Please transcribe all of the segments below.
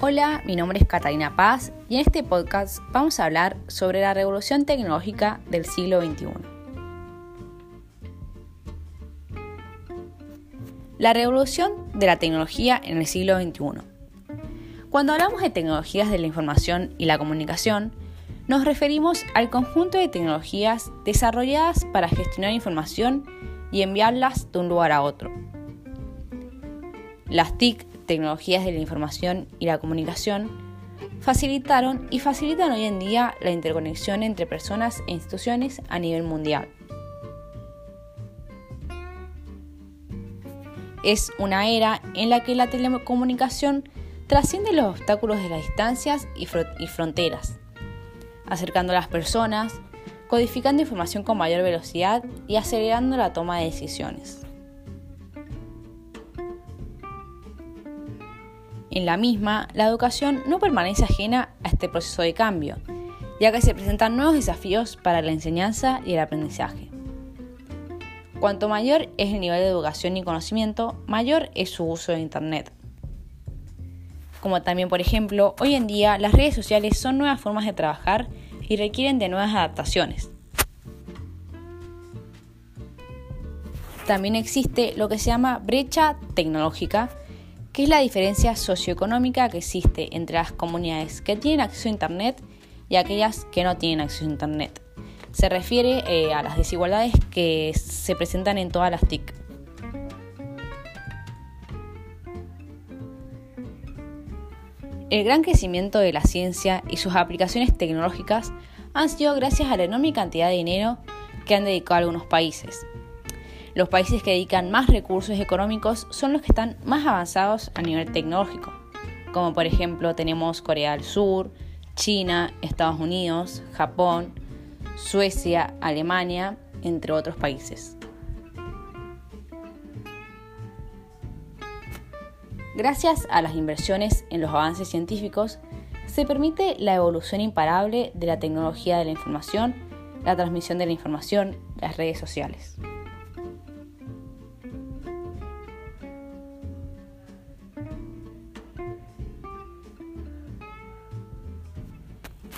Hola, mi nombre es Catalina Paz y en este podcast vamos a hablar sobre la revolución tecnológica del siglo XXI. La revolución de la tecnología en el siglo XXI. Cuando hablamos de tecnologías de la información y la comunicación, nos referimos al conjunto de tecnologías desarrolladas para gestionar información y enviarlas de un lugar a otro. Las TIC tecnologías de la información y la comunicación, facilitaron y facilitan hoy en día la interconexión entre personas e instituciones a nivel mundial. Es una era en la que la telecomunicación trasciende los obstáculos de las distancias y, fronteras, acercando a las personas, codificando información con mayor velocidad y acelerando la toma de decisiones. En la misma, la educación no permanece ajena a este proceso de cambio, ya que se presentan nuevos desafíos para la enseñanza y el aprendizaje. Cuanto mayor es el nivel de educación y conocimiento, mayor es su uso de Internet. Como también, por ejemplo, hoy en día las redes sociales son nuevas formas de trabajar y requieren de nuevas adaptaciones. También existe lo que se llama brecha tecnológica, ¿Qué es la diferencia socioeconómica que existe entre las comunidades que tienen acceso a Internet y aquellas que no tienen acceso a Internet. Se refiere eh, a las desigualdades que se presentan en todas las TIC. El gran crecimiento de la ciencia y sus aplicaciones tecnológicas han sido gracias a la enorme cantidad de dinero que han dedicado algunos países, los países que dedican más recursos económicos son los que están más avanzados a nivel tecnológico, como por ejemplo tenemos Corea del Sur, China, Estados Unidos, Japón, Suecia, Alemania, entre otros países. Gracias a las inversiones en los avances científicos, se permite la evolución imparable de la tecnología de la información, la transmisión de la información, las redes sociales.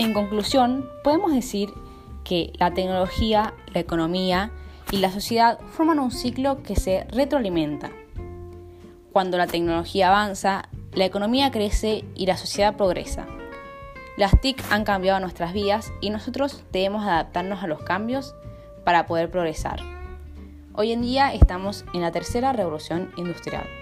En conclusión, podemos decir que la tecnología, la economía y la sociedad forman un ciclo que se retroalimenta. Cuando la tecnología avanza, la economía crece y la sociedad progresa. Las TIC han cambiado nuestras vidas y nosotros debemos adaptarnos a los cambios para poder progresar. Hoy en día estamos en la tercera revolución industrial.